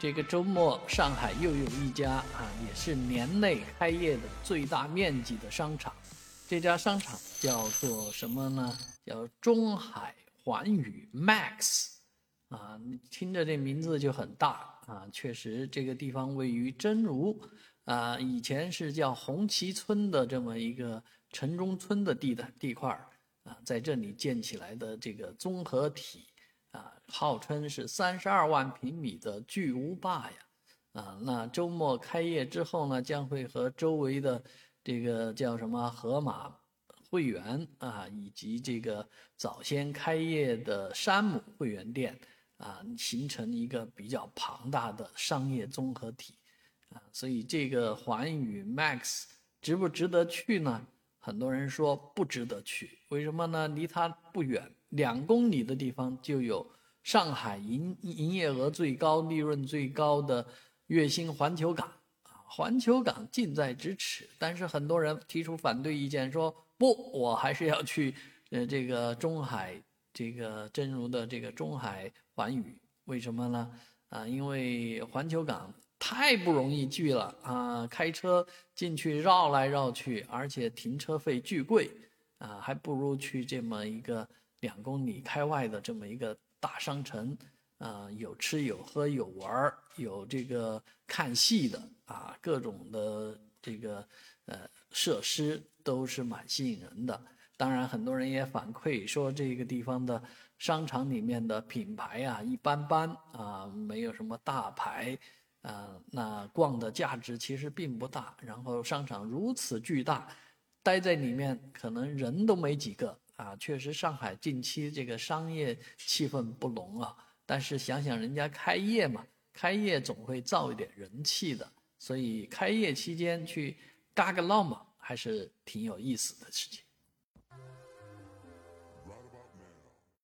这个周末，上海又有一家啊，也是年内开业的最大面积的商场。这家商场叫做什么呢？叫中海环宇 Max。啊，听着这名字就很大啊。确实，这个地方位于真如啊，以前是叫红旗村的这么一个城中村的地的地块啊，在这里建起来的这个综合体。啊，号称是三十二万平米的巨无霸呀！啊，那周末开业之后呢，将会和周围的这个叫什么河马会员啊，以及这个早先开业的山姆会员店啊，形成一个比较庞大的商业综合体啊。所以这个环宇 Max 值不值得去呢？很多人说不值得去，为什么呢？离它不远。两公里的地方就有上海营营业额最高、利润最高的月薪环球港啊，环球港近在咫尺。但是很多人提出反对意见，说不，我还是要去呃这个中海这个真如的这个中海环宇，为什么呢？啊，因为环球港太不容易去了啊，开车进去绕来绕去，而且停车费巨贵啊，还不如去这么一个。两公里开外的这么一个大商城，啊，有吃有喝有玩儿，有这个看戏的啊，各种的这个呃设施都是蛮吸引人的。当然，很多人也反馈说这个地方的商场里面的品牌啊一般般啊，没有什么大牌啊，那逛的价值其实并不大。然后商场如此巨大，待在里面可能人都没几个。啊，确实，上海近期这个商业气氛不浓啊。但是想想人家开业嘛，开业总会造一点人气的，所以开业期间去嘎个浪嘛，还是挺有意思的事情。